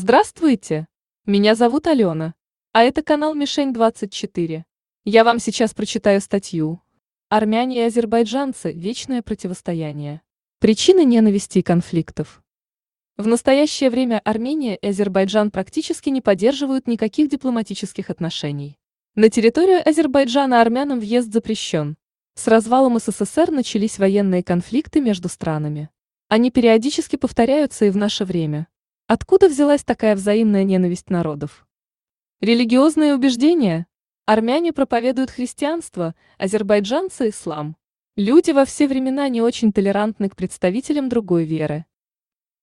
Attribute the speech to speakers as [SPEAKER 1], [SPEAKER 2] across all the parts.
[SPEAKER 1] Здравствуйте! Меня зовут Алена, а это канал Мишень 24. Я вам сейчас прочитаю статью. Армяне и азербайджанцы – вечное противостояние. Причины ненависти и конфликтов. В настоящее время Армения и Азербайджан практически не поддерживают никаких дипломатических отношений. На территорию Азербайджана армянам въезд запрещен. С развалом СССР начались военные конфликты между странами. Они периодически повторяются и в наше время. Откуда взялась такая взаимная ненависть народов? Религиозные убеждения. Армяне проповедуют христианство, азербайджанцы – ислам. Люди во все времена не очень толерантны к представителям другой веры.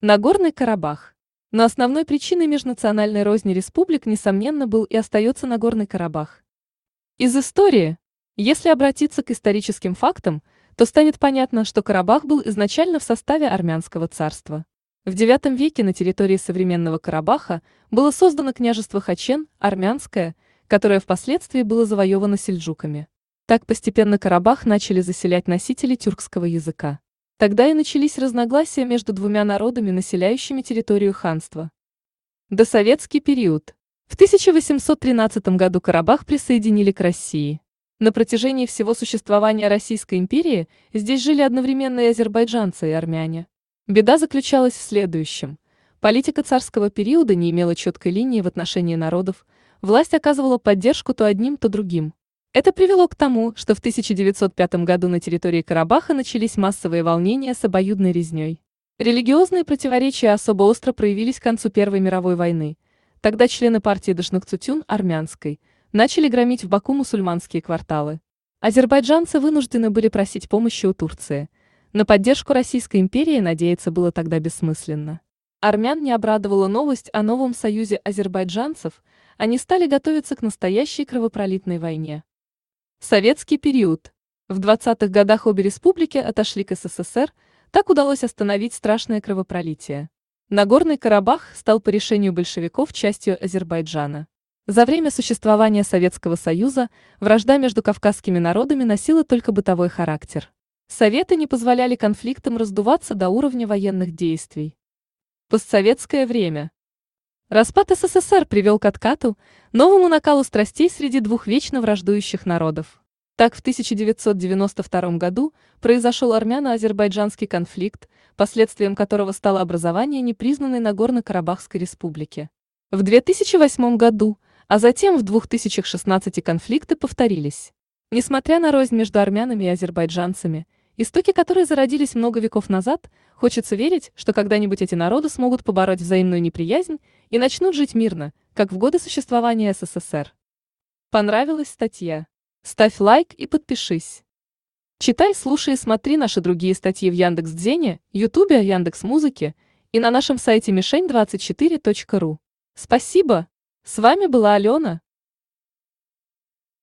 [SPEAKER 1] Нагорный Карабах. Но основной причиной межнациональной розни республик, несомненно, был и остается Нагорный Карабах. Из истории, если обратиться к историческим фактам, то станет понятно, что Карабах был изначально в составе армянского царства. В IX веке на территории современного Карабаха было создано княжество Хачен, армянское, которое впоследствии было завоевано сельджуками. Так постепенно Карабах начали заселять носители тюркского языка. Тогда и начались разногласия между двумя народами, населяющими территорию ханства. Досоветский период. В 1813 году Карабах присоединили к России. На протяжении всего существования Российской империи здесь жили одновременно и азербайджанцы, и армяне. Беда заключалась в следующем. Политика царского периода не имела четкой линии в отношении народов, власть оказывала поддержку то одним, то другим. Это привело к тому, что в 1905 году на территории Карабаха начались массовые волнения с обоюдной резней. Религиозные противоречия особо остро проявились к концу Первой мировой войны. Тогда члены партии Дашнакцутюн, армянской, начали громить в Баку мусульманские кварталы. Азербайджанцы вынуждены были просить помощи у Турции – на поддержку Российской империи надеяться было тогда бессмысленно. Армян не обрадовала новость о новом союзе азербайджанцев, они стали готовиться к настоящей кровопролитной войне. Советский период. В 20-х годах обе республики отошли к СССР, так удалось остановить страшное кровопролитие. Нагорный Карабах стал по решению большевиков частью Азербайджана. За время существования Советского Союза вражда между кавказскими народами носила только бытовой характер. Советы не позволяли конфликтам раздуваться до уровня военных действий. Постсоветское время. Распад СССР привел к откату, новому накалу страстей среди двух вечно враждующих народов. Так в 1992 году произошел армяно-азербайджанский конфликт, последствием которого стало образование непризнанной Нагорно-Карабахской республики. В 2008 году, а затем в 2016 конфликты повторились. Несмотря на рознь между армянами и азербайджанцами, Истоки, которые зародились много веков назад, хочется верить, что когда-нибудь эти народы смогут побороть взаимную неприязнь и начнут жить мирно, как в годы существования СССР. Понравилась статья? Ставь лайк и подпишись. Читай, слушай и смотри наши другие статьи в Яндекс.Дзене, Ютубе, Яндекс.Музыке и на нашем сайте мишень24.ру. Спасибо! С вами была Алена.